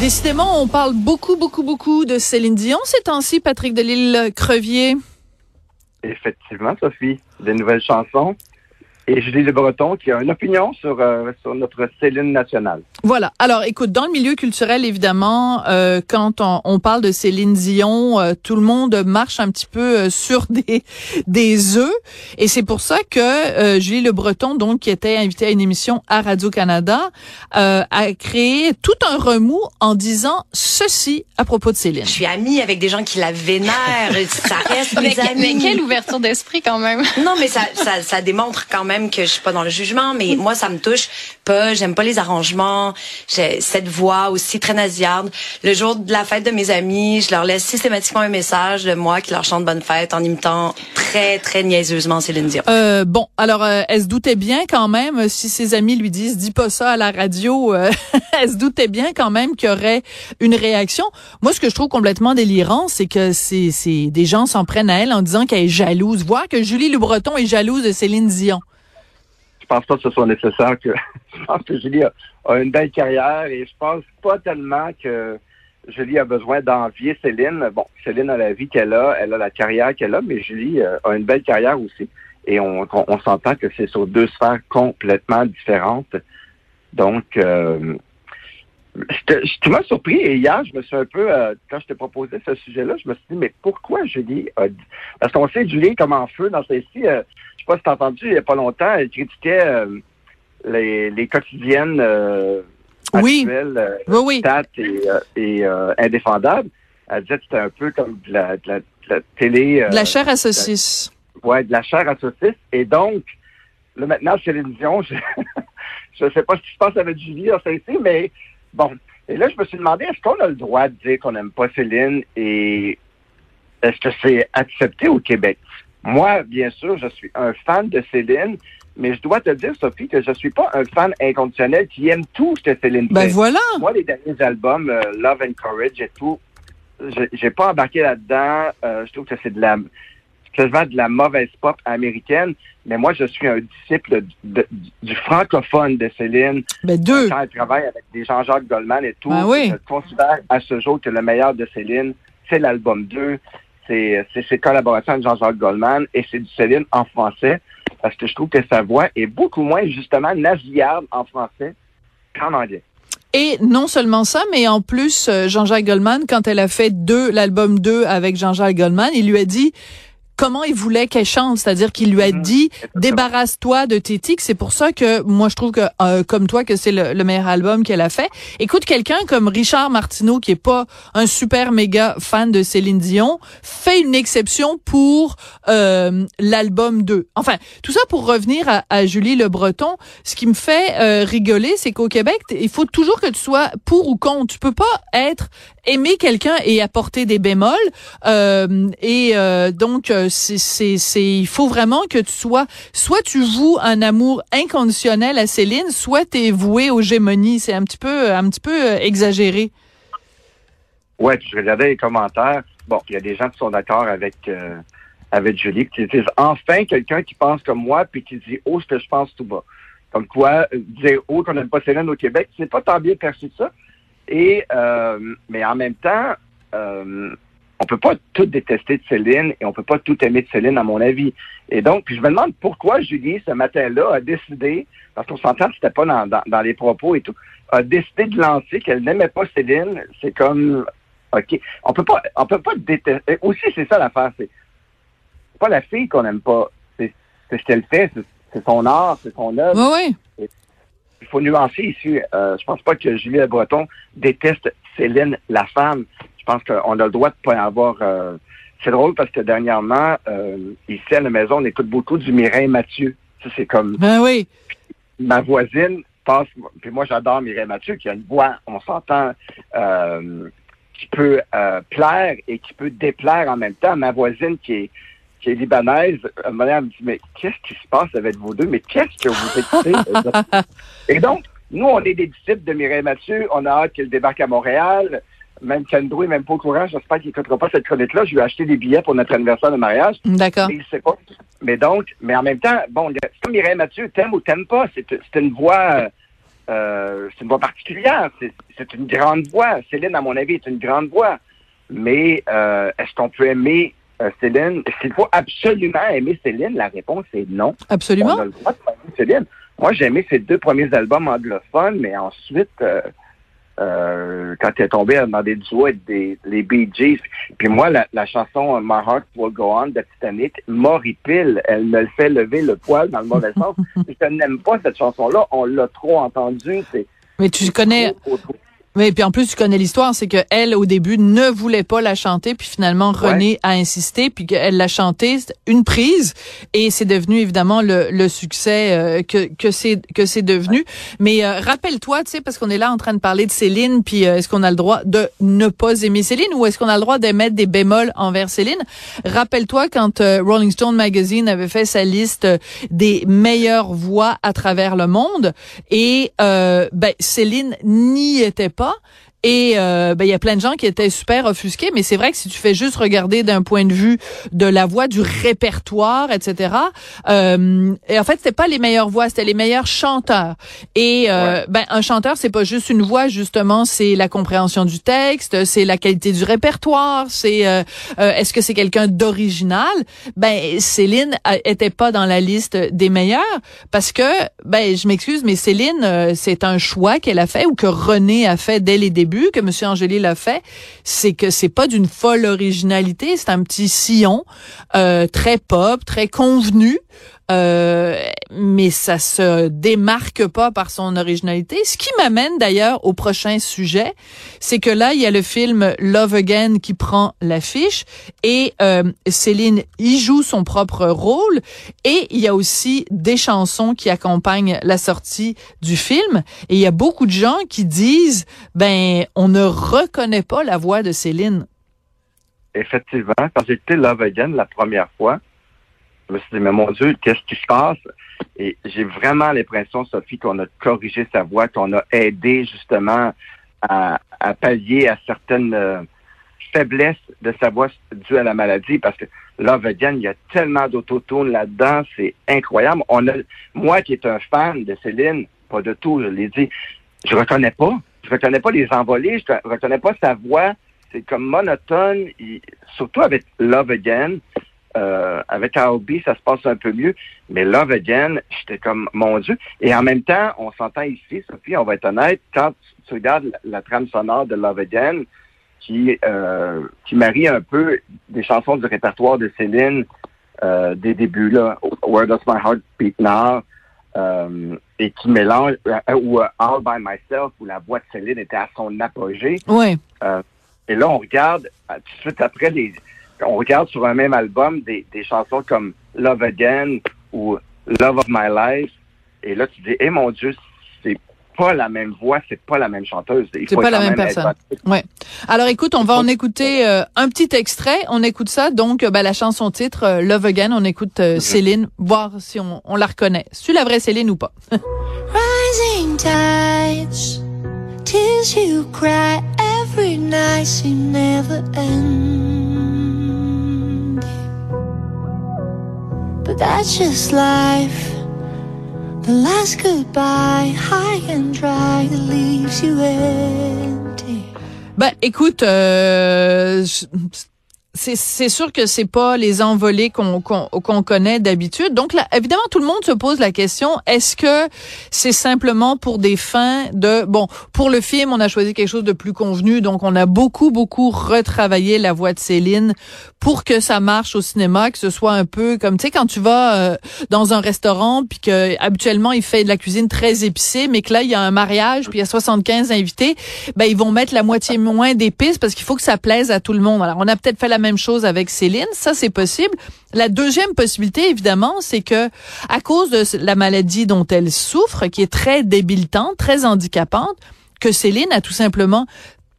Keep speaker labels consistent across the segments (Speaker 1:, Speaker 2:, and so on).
Speaker 1: Décidément, on parle beaucoup, beaucoup, beaucoup de Céline Dion ces temps-ci, Patrick Delisle-Crevier.
Speaker 2: Effectivement, Sophie. Des nouvelles chansons et Julie Le Breton qui a une opinion sur, euh, sur notre Céline nationale.
Speaker 1: Voilà. Alors, écoute, dans le milieu culturel, évidemment, euh, quand on, on, parle de Céline Dion, euh, tout le monde marche un petit peu euh, sur des des œufs, et c'est pour ça que euh, Julie Le Breton, donc qui était invitée à une émission à Radio Canada, a créé tout un remous en disant ceci à propos de Céline.
Speaker 3: Je suis amie avec des gens qui la vénèrent. ça reste mes
Speaker 4: mais,
Speaker 3: amis.
Speaker 4: Mais quelle ouverture d'esprit quand même.
Speaker 3: non, mais ça, ça, ça démontre quand même que je suis pas dans le jugement, mais moi, ça me touche pas. J'aime pas les arrangements. J'ai cette voix aussi très nasillarde. Le jour de la fête de mes amis, je leur laisse systématiquement un message de moi qui leur chante bonne fête en imitant très, très niaiseusement Céline Dion.
Speaker 1: Euh, bon, alors, euh, elle se doutait bien quand même, si ses amis lui disent, dis pas ça à la radio, euh, elle se doutait bien quand même qu'il y aurait une réaction. Moi, ce que je trouve complètement délirant, c'est que c'est, c'est des gens s'en prennent à elle en disant qu'elle est jalouse. Voir que Julie Le Breton est jalouse de Céline Dion
Speaker 2: pense pas que ce soit nécessaire que je pense que Julie a, une belle carrière et je pense pas tellement que Julie a besoin d'envier Céline. Bon, Céline a la vie qu'elle a, elle a la carrière qu'elle a, mais Julie euh, a une belle carrière aussi. Et on, on, s'entend que c'est sur deux sphères complètement différentes. Donc, euh, tu m'as surpris et hier, je me suis un peu, euh, quand je t'ai proposé ce sujet-là, je me suis dit, mais pourquoi Julie a dit... Parce qu'on sait Julie comme en feu dans celle-ci. Euh, je sais pas si t'as entendu, il y a pas longtemps, elle critiquait euh, les, les quotidiennes euh,
Speaker 1: oui.
Speaker 2: actuelles,
Speaker 1: oui,
Speaker 2: et, et indéfendables. Elle disait que c'était un peu comme de la, de la, de la télé...
Speaker 1: de la chair à saucisse.
Speaker 2: ouais, de la chair à saucisse. Et donc, là maintenant, chez l'émission, je ne sais pas ce qui se passe avec Julie dans celle-ci, mais Bon. Et là, je me suis demandé, est-ce qu'on a le droit de dire qu'on n'aime pas Céline et est-ce que c'est accepté au Québec? Moi, bien sûr, je suis un fan de Céline, mais je dois te dire, Sophie, que je suis pas un fan inconditionnel qui aime tout ce que Céline
Speaker 1: ben voilà.
Speaker 2: Moi, les derniers albums, euh, Love and Courage et tout, j'ai pas embarqué là-dedans. Euh, je trouve que c'est de la quasiment de la mauvaise pop américaine. Mais moi, je suis un disciple du francophone de Céline.
Speaker 1: Ben deux.
Speaker 2: Quand elle travaille avec des Jean-Jacques Goldman et tout,
Speaker 1: ben oui.
Speaker 2: je considère à ce jour que le meilleur de Céline, c'est l'album 2. C'est ses collaborations avec Jean-Jacques Goldman et c'est du Céline en français parce que je trouve que sa voix est beaucoup moins justement nasillarde en français qu'en anglais.
Speaker 1: Et non seulement ça, mais en plus, euh, Jean-Jacques Goldman, quand elle a fait deux, l'album 2 avec Jean-Jacques Goldman, il lui a dit, comment il voulait qu'elle chante, c'est-à-dire qu'il lui a mhm. dit débarrasse-toi de tes tics. C'est pour ça que moi je trouve que euh, comme toi que c'est le, meilleur album qu'elle a fait. Écoute quelqu'un comme Richard Martineau qui est pas un super méga fan de Céline Dion fait une exception pour euh, l'album 2. Enfin, tout ça pour revenir à, Julie Le Breton, ce qui me fait euh, rigoler, c'est qu'au Québec, il faut toujours que tu sois pour ou contre. Tu peux pas être aimer quelqu'un et apporter des bémols et donc c'est, c'est, il faut vraiment que tu sois, soit tu voues un amour inconditionnel à Céline, soit tu es voué aux gémonies. C'est un petit peu, un petit peu euh, exagéré.
Speaker 2: Ouais, je regardais les commentaires. Bon, il y a des gens qui sont d'accord avec euh, avec Julie, qui disent enfin quelqu'un qui pense comme moi, puis qui dit oh ce que je pense tout bas. Comme quoi, euh, dire oh qu'on n'aime pas Céline au Québec, c'est pas tant bien perçu que ça. Et mais en même temps, on peut pas tout détester de Céline et on peut pas tout aimer de Céline, à mon avis. Et donc, puis je me demande pourquoi Julie, ce matin-là, a décidé, parce qu'on s'entend que c'était pas dans, dans, les propos et tout, a décidé de lancer qu'elle n'aimait pas Céline. C'est comme, OK. On peut pas, on peut pas détester. Aussi, c'est ça l'affaire. C'est pas la fille qu'on n'aime pas. C'est ce qu'elle fait. C'est son art, c'est son œuvre.
Speaker 1: Oui,
Speaker 2: oui. Il faut nuancer ici. Euh, je pense pas que Julie Le Breton déteste Céline, la femme je pense qu'on a le droit de pas avoir. Euh, c'est drôle parce que dernièrement, euh, ici à la maison, on écoute beaucoup du Mireille Mathieu. Ça, c'est comme.
Speaker 1: Ben oui.
Speaker 2: Ma voisine passe. Puis moi, j'adore Mireille Mathieu, qui a une voix, on s'entend, euh, qui peut plaire et qui peut déplaire en même temps. Ma voisine qui est qui est libanaise, elle me dit, mais qu'est-ce qui se passe avec vous deux? Mais qu'est-ce que vous écoutez? et donc, nous, on est des disciples de Mireille Mathieu. On a hâte qu'elle débarque à Montréal. Même qu'Andrew est même pas au courant. J'espère qu'il n'écoutera pas cette chronique-là. Je lui ai acheté des billets pour notre anniversaire de mariage.
Speaker 1: D'accord.
Speaker 2: Mais il sait pas. Mais donc, mais en même temps, bon, c'est comme Mireille Mathieu, t'aimes ou t'aimes pas. C'est une voix euh, c'est une voix particulière. C'est une grande voix. Céline, à mon avis, est une grande voix. Mais euh, est-ce qu'on peut aimer euh, Céline? S'il faut absolument aimer Céline, la réponse est non.
Speaker 1: Absolument.
Speaker 2: On a le droit de Céline. Moi, j'ai aimé ses deux premiers albums anglophones, mais ensuite, euh, euh, quand elle est tombée dans des duos avec des, les Bee Gees, puis moi, la, la, chanson My Heart Will Go On de Titanic m'horripile. Elle me le fait lever le poil dans le mauvais sens. Je n'aime pas cette chanson-là. On l'a trop entendue.
Speaker 1: Mais tu connais... Trop, trop, trop. Oui, puis en plus tu connais l'histoire, c'est que elle au début ne voulait pas la chanter, puis finalement René ouais. a insisté, puis qu'elle l'a chanté une prise, et c'est devenu évidemment le, le succès euh, que que c'est que c'est devenu. Ouais. Mais euh, rappelle-toi, tu sais, parce qu'on est là en train de parler de Céline, puis euh, est-ce qu'on a le droit de ne pas aimer Céline ou est-ce qu'on a le droit d'émettre des bémols envers Céline? Rappelle-toi quand euh, Rolling Stone magazine avait fait sa liste des meilleures voix à travers le monde, et ben Céline n'y était pas pas. Et euh, ben il y a plein de gens qui étaient super offusqués, mais c'est vrai que si tu fais juste regarder d'un point de vue de la voix, du répertoire, etc. Euh, et en fait, c'était pas les meilleures voix, c'était les meilleurs chanteurs. Et euh, ouais. ben un chanteur, c'est pas juste une voix, justement, c'est la compréhension du texte, c'est la qualité du répertoire, c'est euh, euh, est-ce que c'est quelqu'un d'original? Ben Céline était pas dans la liste des meilleurs parce que ben je m'excuse, mais Céline, euh, c'est un choix qu'elle a fait ou que René a fait dès les débuts que M. Angéli l'a fait, c'est que c'est pas d'une folle originalité, c'est un petit sillon euh, très pop, très convenu. Euh, mais ça se démarque pas par son originalité. Ce qui m'amène d'ailleurs au prochain sujet, c'est que là il y a le film Love Again qui prend l'affiche et euh, Céline y joue son propre rôle et il y a aussi des chansons qui accompagnent la sortie du film et il y a beaucoup de gens qui disent ben on ne reconnaît pas la voix de Céline.
Speaker 2: Effectivement, quand j'ai écouté Love Again la première fois, je me suis dit, mais mon Dieu, qu'est-ce qui se passe? Et j'ai vraiment l'impression, Sophie, qu'on a corrigé sa voix, qu'on a aidé justement à, à pallier à certaines euh, faiblesses de sa voix dues à la maladie, parce que Love Again, il y a tellement d'autotune là-dedans, c'est incroyable. On a, moi qui est un fan de Céline, pas de tout, je l'ai dit, je reconnais pas. Je reconnais pas les envolées, je reconnais pas sa voix. C'est comme monotone, surtout avec Love Again. Euh, avec AOB, ça se passe un peu mieux. Mais Love Again, j'étais comme, mon Dieu. Et en même temps, on s'entend ici, Sophie, on va être honnête, quand tu regardes la, la trame sonore de Love Again, qui, euh, qui marie un peu des chansons du répertoire de Céline euh, des débuts, là, Where Does My Heart Beat Now, euh, et qui mélange, euh, ou All By Myself, où la voix de Céline était à son apogée.
Speaker 1: Oui.
Speaker 2: et là, on regarde, tout de suite après, les on regarde sur un même album des, des, chansons comme Love Again ou Love of My Life, et là tu dis, eh mon Dieu, c'est pas la même voix, c'est pas la même chanteuse.
Speaker 1: C'est pas la même personne. Ouais. Alors écoute, on va en écouter euh, un petit extrait. On écoute ça, donc ben, la chanson titre euh, Love Again. On écoute euh, mm -hmm. Céline, voir si on, on la reconnaît. C'est la vraie Céline ou pas? Rising tides, tears you cry every night, you never end. But that's just life. The last goodbye, high and dry, leaves you empty. Ben, écoute, euh, c'est sûr que c'est pas les envolées qu'on connaît d'habitude. Donc là, évidemment, tout le monde se pose la question est-ce que c'est simplement pour des fins de bon pour le film, on a choisi quelque chose de plus convenu, donc on a beaucoup beaucoup retravaillé la voix de Céline pour que ça marche au cinéma, que ce soit un peu comme tu sais quand tu vas euh, dans un restaurant puis que habituellement il fait de la cuisine très épicée, mais que là il y a un mariage puis il y a 75 invités, ben ils vont mettre la moitié moins d'épices parce qu'il faut que ça plaise à tout le monde. Alors on a peut-être fait la même chose avec Céline, ça c'est possible. La deuxième possibilité, évidemment, c'est que à cause de la maladie dont elle souffre, qui est très débilitante, très handicapante, que Céline a tout simplement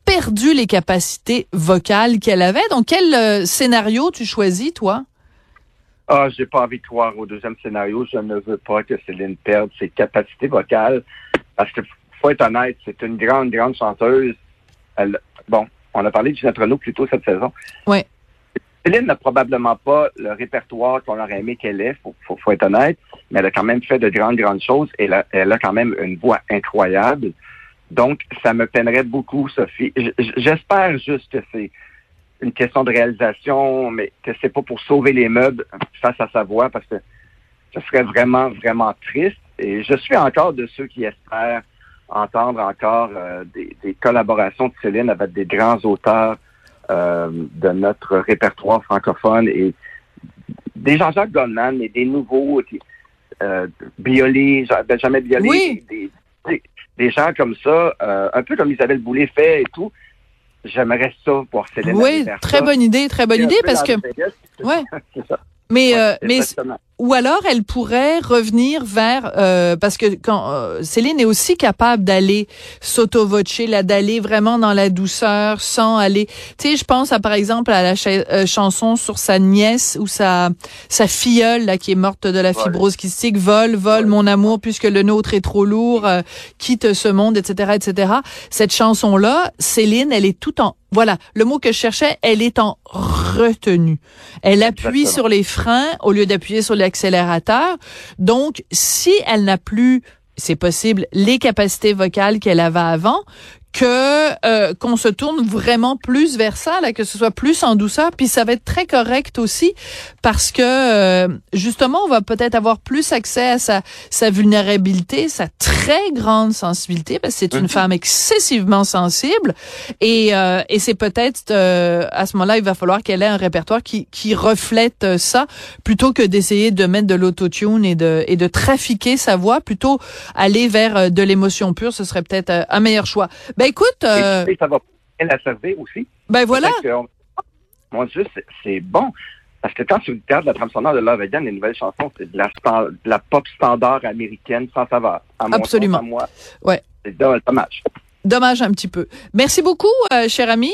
Speaker 1: perdu les capacités vocales qu'elle avait. Donc, quel euh, scénario tu choisis, toi?
Speaker 2: Ah, j'ai pas envie de croire au deuxième scénario. Je ne veux pas que Céline perde ses capacités vocales. Parce que, faut être honnête, c'est une grande, grande chanteuse. Elle, bon, on a parlé de Ginette Renault plus tôt cette saison.
Speaker 1: Oui.
Speaker 2: Céline n'a probablement pas le répertoire qu'on aurait aimé qu'elle ait, faut, faut, être honnête, mais elle a quand même fait de grandes, grandes choses et elle a, elle a quand même une voix incroyable. Donc, ça me peinerait beaucoup, Sophie. J'espère juste que c'est une question de réalisation, mais que c'est pas pour sauver les meubles face à sa voix, parce que ce serait vraiment, vraiment triste. Et je suis encore de ceux qui espèrent entendre encore euh, des, collaborations de Céline avec des grands auteurs euh, de notre répertoire francophone et des Jean-Jacques Goldman et des nouveaux, euh, Biolay, Benjamin Biolay, des, gens comme ça, euh, un peu comme Isabelle Boulay fait et tout. J'aimerais ça pour Céline.
Speaker 1: Oui, très bonne idée, très bonne idée parce que. Ouais. Mais, euh, mais ou alors elle pourrait revenir vers euh, parce que quand euh, Céline est aussi capable d'aller sauto là d'aller vraiment dans la douceur sans aller tu sais je pense à par exemple à la euh, chanson sur sa nièce ou sa sa filleule là qui est morte de la fibrose kystique vole vole mon amour puisque le nôtre est trop lourd quitte ce monde etc etc cette chanson là Céline elle est tout en voilà, le mot que je cherchais, elle est en retenue. Elle appuie sur les freins au lieu d'appuyer sur l'accélérateur. Donc, si elle n'a plus c'est possible, les capacités vocales qu'elle avait avant, que euh, qu'on se tourne vraiment plus vers ça, là, que ce soit plus en douceur, puis ça va être très correct aussi parce que euh, justement on va peut-être avoir plus accès à sa sa vulnérabilité, sa très grande sensibilité parce que c'est une mhm. femme excessivement sensible et euh, et c'est peut-être à ce moment-là il va falloir qu'elle ait un répertoire qui qui reflète ça plutôt que d'essayer de mettre de l'autotune et de et de trafiquer sa voix, plutôt aller vers de l'émotion pure, ce serait peut-être un meilleur choix. Ben écoute.
Speaker 2: Euh... ça va la servir aussi.
Speaker 1: Ben voilà.
Speaker 2: mon Dieu, c'est bon. Parce que quand tu regardes la trame sonore de Love Again, les nouvelles chansons, c'est de la, de la pop standard américaine sans savoir.
Speaker 1: Absolument.
Speaker 2: à moi,
Speaker 1: ouais.
Speaker 2: C'est dommage.
Speaker 1: Dommage un petit peu. Merci beaucoup, euh, cher ami.